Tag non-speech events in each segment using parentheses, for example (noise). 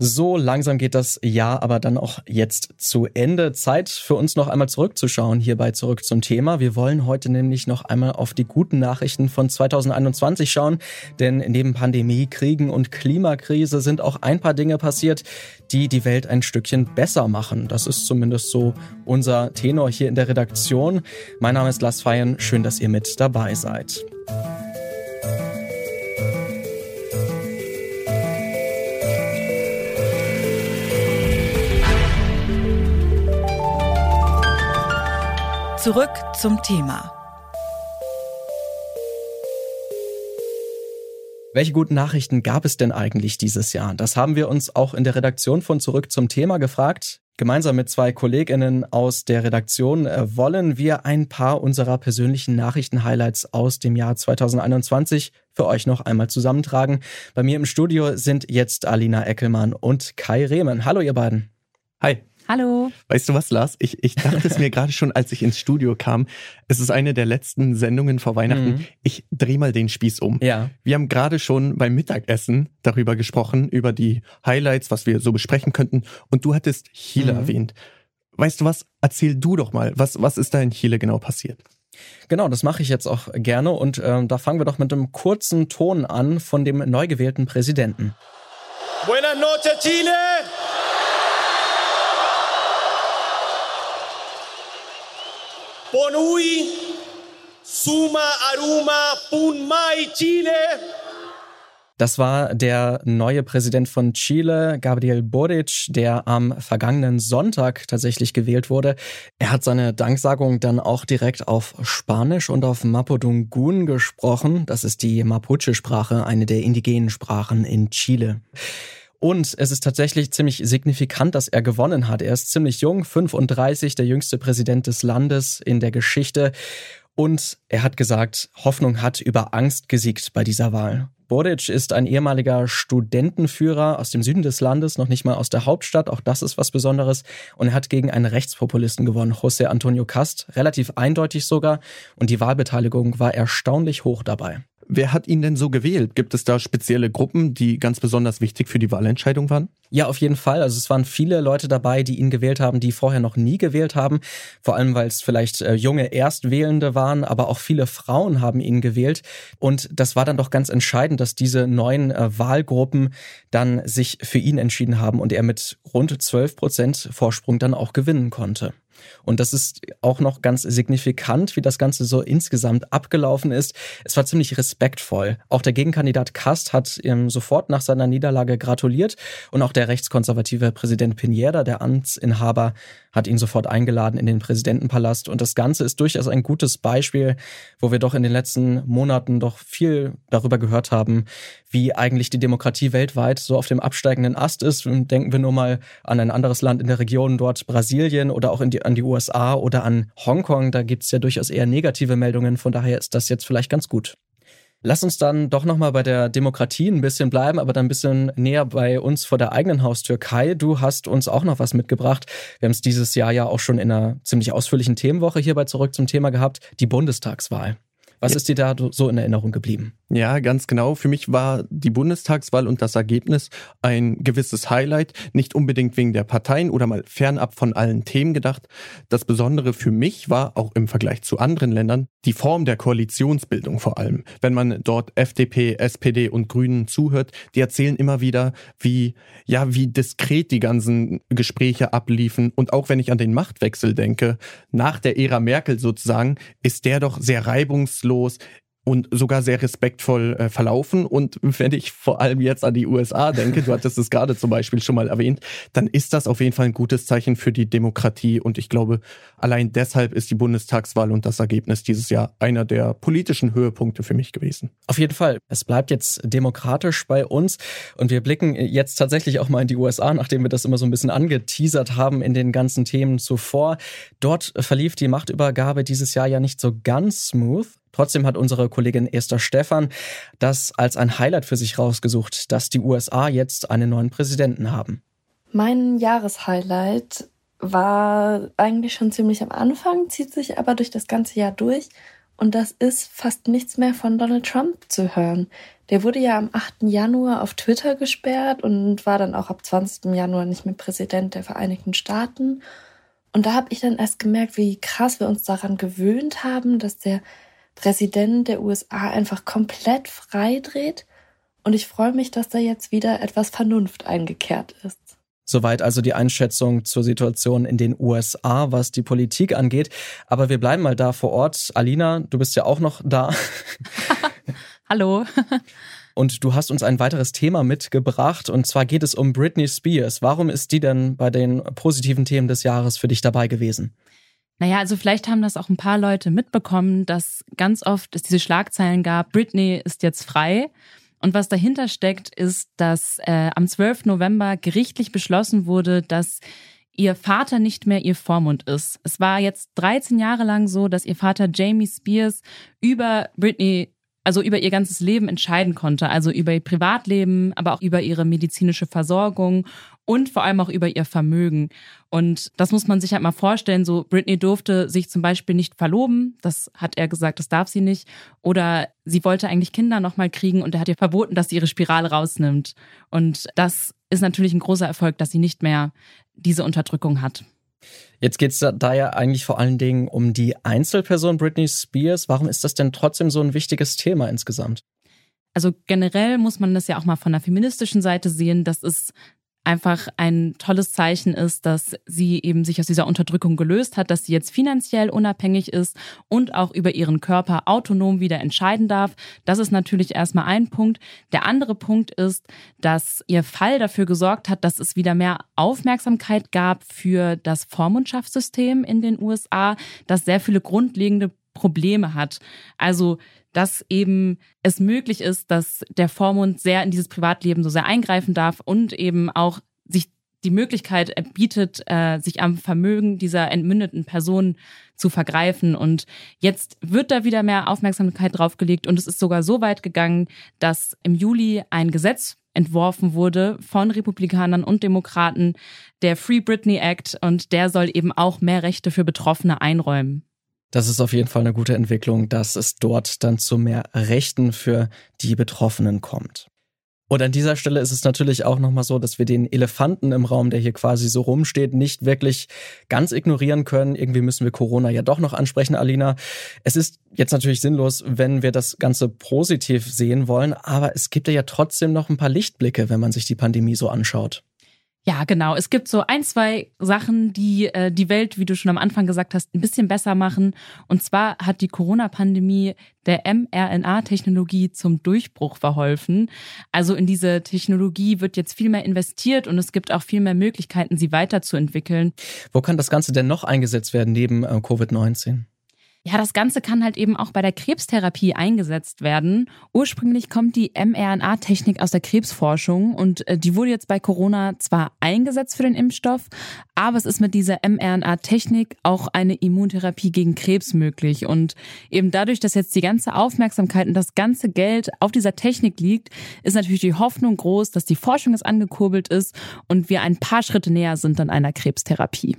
So langsam geht das Jahr aber dann auch jetzt zu Ende. Zeit für uns noch einmal zurückzuschauen hierbei zurück zum Thema. Wir wollen heute nämlich noch einmal auf die guten Nachrichten von 2021 schauen, denn neben Pandemie, Kriegen und Klimakrise sind auch ein paar Dinge passiert, die die Welt ein Stückchen besser machen. Das ist zumindest so unser Tenor hier in der Redaktion. Mein Name ist Lars Feyen. Schön, dass ihr mit dabei seid. Zurück zum Thema. Welche guten Nachrichten gab es denn eigentlich dieses Jahr? Das haben wir uns auch in der Redaktion von Zurück zum Thema gefragt. Gemeinsam mit zwei Kolleginnen aus der Redaktion äh, wollen wir ein paar unserer persönlichen Nachrichten-Highlights aus dem Jahr 2021 für euch noch einmal zusammentragen. Bei mir im Studio sind jetzt Alina Eckelmann und Kai Rehmen. Hallo ihr beiden. Hi. Hallo. Weißt du was, Lars? Ich, ich dachte es mir (laughs) gerade schon, als ich ins Studio kam. Es ist eine der letzten Sendungen vor Weihnachten. Mhm. Ich dreh mal den Spieß um. Ja. Wir haben gerade schon beim Mittagessen darüber gesprochen, über die Highlights, was wir so besprechen könnten. Und du hattest Chile mhm. erwähnt. Weißt du was? Erzähl du doch mal, was, was ist da in Chile genau passiert? Genau, das mache ich jetzt auch gerne. Und äh, da fangen wir doch mit einem kurzen Ton an von dem neu gewählten Präsidenten. Buenas noches, Chile! Ponui, Suma, Aruma, Punmai, Chile. Das war der neue Präsident von Chile, Gabriel Boric, der am vergangenen Sonntag tatsächlich gewählt wurde. Er hat seine Danksagung dann auch direkt auf Spanisch und auf Mapudungun gesprochen. Das ist die Mapuche-Sprache, eine der indigenen Sprachen in Chile. Und es ist tatsächlich ziemlich signifikant, dass er gewonnen hat. Er ist ziemlich jung, 35, der jüngste Präsident des Landes in der Geschichte. Und er hat gesagt, Hoffnung hat über Angst gesiegt bei dieser Wahl. Boric ist ein ehemaliger Studentenführer aus dem Süden des Landes, noch nicht mal aus der Hauptstadt, auch das ist was Besonderes. Und er hat gegen einen Rechtspopulisten gewonnen, José Antonio Cast, relativ eindeutig sogar. Und die Wahlbeteiligung war erstaunlich hoch dabei. Wer hat ihn denn so gewählt? Gibt es da spezielle Gruppen, die ganz besonders wichtig für die Wahlentscheidung waren? Ja, auf jeden Fall. Also es waren viele Leute dabei, die ihn gewählt haben, die vorher noch nie gewählt haben. Vor allem, weil es vielleicht äh, junge Erstwählende waren, aber auch viele Frauen haben ihn gewählt. Und das war dann doch ganz entscheidend, dass diese neuen äh, Wahlgruppen dann sich für ihn entschieden haben und er mit rund 12 Prozent Vorsprung dann auch gewinnen konnte. Und das ist auch noch ganz signifikant, wie das Ganze so insgesamt abgelaufen ist. Es war ziemlich respektvoll. Auch der Gegenkandidat Kast hat ihm sofort nach seiner Niederlage gratuliert und auch der rechtskonservative Präsident Pineda, der Amtsinhaber, hat ihn sofort eingeladen in den Präsidentenpalast. Und das Ganze ist durchaus ein gutes Beispiel, wo wir doch in den letzten Monaten doch viel darüber gehört haben, wie eigentlich die Demokratie weltweit so auf dem absteigenden Ast ist. Denken wir nur mal an ein anderes Land in der Region, dort Brasilien oder auch die, an die USA oder an Hongkong. Da gibt es ja durchaus eher negative Meldungen. Von daher ist das jetzt vielleicht ganz gut. Lass uns dann doch nochmal bei der Demokratie ein bisschen bleiben, aber dann ein bisschen näher bei uns vor der eigenen Haustür. Kai, du hast uns auch noch was mitgebracht. Wir haben es dieses Jahr ja auch schon in einer ziemlich ausführlichen Themenwoche hierbei zurück zum Thema gehabt, die Bundestagswahl. Was ja. ist dir da so in Erinnerung geblieben? Ja, ganz genau. Für mich war die Bundestagswahl und das Ergebnis ein gewisses Highlight. Nicht unbedingt wegen der Parteien oder mal fernab von allen Themen gedacht. Das Besondere für mich war auch im Vergleich zu anderen Ländern die Form der Koalitionsbildung vor allem. Wenn man dort FDP, SPD und Grünen zuhört, die erzählen immer wieder, wie, ja, wie diskret die ganzen Gespräche abliefen. Und auch wenn ich an den Machtwechsel denke, nach der Ära Merkel sozusagen, ist der doch sehr reibungslos los. Und sogar sehr respektvoll äh, verlaufen. Und wenn ich vor allem jetzt an die USA denke, du hattest es gerade zum Beispiel schon mal erwähnt, dann ist das auf jeden Fall ein gutes Zeichen für die Demokratie. Und ich glaube, allein deshalb ist die Bundestagswahl und das Ergebnis dieses Jahr einer der politischen Höhepunkte für mich gewesen. Auf jeden Fall. Es bleibt jetzt demokratisch bei uns. Und wir blicken jetzt tatsächlich auch mal in die USA, nachdem wir das immer so ein bisschen angeteasert haben in den ganzen Themen zuvor. Dort verlief die Machtübergabe dieses Jahr ja nicht so ganz smooth. Trotzdem hat unsere Kollegin Esther Stephan das als ein Highlight für sich rausgesucht, dass die USA jetzt einen neuen Präsidenten haben. Mein Jahreshighlight war eigentlich schon ziemlich am Anfang, zieht sich aber durch das ganze Jahr durch. Und das ist fast nichts mehr von Donald Trump zu hören. Der wurde ja am 8. Januar auf Twitter gesperrt und war dann auch ab 20. Januar nicht mehr Präsident der Vereinigten Staaten. Und da habe ich dann erst gemerkt, wie krass wir uns daran gewöhnt haben, dass der Präsident der USA einfach komplett frei dreht. Und ich freue mich, dass da jetzt wieder etwas Vernunft eingekehrt ist. Soweit also die Einschätzung zur Situation in den USA, was die Politik angeht. Aber wir bleiben mal da vor Ort. Alina, du bist ja auch noch da. (laughs) Hallo. (laughs) Und du hast uns ein weiteres Thema mitgebracht. Und zwar geht es um Britney Spears. Warum ist die denn bei den positiven Themen des Jahres für dich dabei gewesen? Naja, also vielleicht haben das auch ein paar Leute mitbekommen, dass ganz oft es diese Schlagzeilen gab, Britney ist jetzt frei. Und was dahinter steckt, ist, dass äh, am 12. November gerichtlich beschlossen wurde, dass ihr Vater nicht mehr ihr Vormund ist. Es war jetzt 13 Jahre lang so, dass ihr Vater Jamie Spears über Britney also über ihr ganzes Leben entscheiden konnte, also über ihr Privatleben, aber auch über ihre medizinische Versorgung und vor allem auch über ihr Vermögen. Und das muss man sich halt mal vorstellen. So, Britney durfte sich zum Beispiel nicht verloben. Das hat er gesagt, das darf sie nicht. Oder sie wollte eigentlich Kinder nochmal kriegen und er hat ihr verboten, dass sie ihre Spirale rausnimmt. Und das ist natürlich ein großer Erfolg, dass sie nicht mehr diese Unterdrückung hat. Jetzt geht es da, da ja eigentlich vor allen Dingen um die Einzelperson Britney Spears. Warum ist das denn trotzdem so ein wichtiges Thema insgesamt? Also generell muss man das ja auch mal von der feministischen Seite sehen. Das ist einfach ein tolles Zeichen ist, dass sie eben sich aus dieser Unterdrückung gelöst hat, dass sie jetzt finanziell unabhängig ist und auch über ihren Körper autonom wieder entscheiden darf. Das ist natürlich erstmal ein Punkt. Der andere Punkt ist, dass ihr Fall dafür gesorgt hat, dass es wieder mehr Aufmerksamkeit gab für das Vormundschaftssystem in den USA, das sehr viele grundlegende Probleme hat. Also dass eben es möglich ist, dass der Vormund sehr in dieses Privatleben so sehr eingreifen darf und eben auch sich die Möglichkeit bietet, äh, sich am Vermögen dieser entmündeten Person zu vergreifen. Und jetzt wird da wieder mehr Aufmerksamkeit draufgelegt und es ist sogar so weit gegangen, dass im Juli ein Gesetz entworfen wurde von Republikanern und Demokraten, der Free Britney Act, und der soll eben auch mehr Rechte für Betroffene einräumen. Das ist auf jeden Fall eine gute Entwicklung, dass es dort dann zu mehr Rechten für die Betroffenen kommt. Und an dieser Stelle ist es natürlich auch nochmal so, dass wir den Elefanten im Raum, der hier quasi so rumsteht, nicht wirklich ganz ignorieren können. Irgendwie müssen wir Corona ja doch noch ansprechen, Alina. Es ist jetzt natürlich sinnlos, wenn wir das Ganze positiv sehen wollen, aber es gibt ja trotzdem noch ein paar Lichtblicke, wenn man sich die Pandemie so anschaut. Ja, genau. Es gibt so ein, zwei Sachen, die äh, die Welt, wie du schon am Anfang gesagt hast, ein bisschen besser machen. Und zwar hat die Corona-Pandemie der mRNA-Technologie zum Durchbruch verholfen. Also in diese Technologie wird jetzt viel mehr investiert und es gibt auch viel mehr Möglichkeiten, sie weiterzuentwickeln. Wo kann das Ganze denn noch eingesetzt werden neben äh, Covid-19? Ja, das Ganze kann halt eben auch bei der Krebstherapie eingesetzt werden. Ursprünglich kommt die mRNA-Technik aus der Krebsforschung und äh, die wurde jetzt bei Corona zwar eingesetzt für den Impfstoff, aber es ist mit dieser mRNA-Technik auch eine Immuntherapie gegen Krebs möglich. Und eben dadurch, dass jetzt die ganze Aufmerksamkeit und das ganze Geld auf dieser Technik liegt, ist natürlich die Hoffnung groß, dass die Forschung jetzt angekurbelt ist und wir ein paar Schritte näher sind an einer Krebstherapie.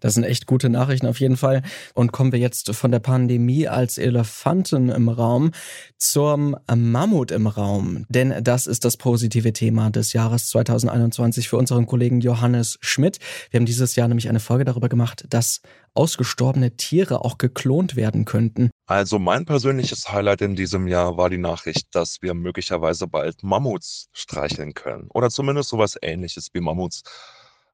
Das sind echt gute Nachrichten auf jeden Fall. Und kommen wir jetzt von der Pandemie als Elefanten im Raum zum Mammut im Raum. Denn das ist das positive Thema des Jahres 2021 für unseren Kollegen Johannes Schmidt. Wir haben dieses Jahr nämlich eine Folge darüber gemacht, dass ausgestorbene Tiere auch geklont werden könnten. Also mein persönliches Highlight in diesem Jahr war die Nachricht, dass wir möglicherweise bald Mammuts streicheln können. Oder zumindest sowas ähnliches wie Mammuts.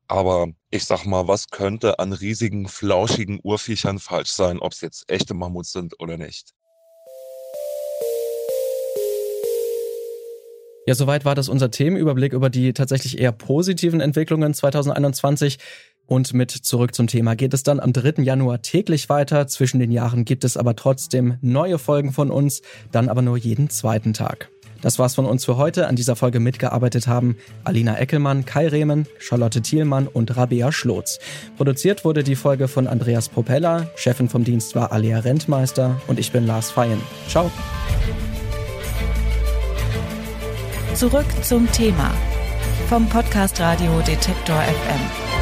Aber ich sag mal, was könnte an riesigen, flauschigen Urviechern falsch sein, ob es jetzt echte Mammuts sind oder nicht? Ja, soweit war das unser Themenüberblick über die tatsächlich eher positiven Entwicklungen 2021. Und mit zurück zum Thema geht es dann am 3. Januar täglich weiter. Zwischen den Jahren gibt es aber trotzdem neue Folgen von uns, dann aber nur jeden zweiten Tag. Das war's von uns für heute. An dieser Folge mitgearbeitet haben Alina Eckelmann, Kai Rehmen, Charlotte Thielmann und Rabea Schlotz. Produziert wurde die Folge von Andreas Propeller, Chefin vom Dienst war Alia Rentmeister und ich bin Lars Feyen. Ciao. Zurück zum Thema vom Podcast Radio Detektor FM.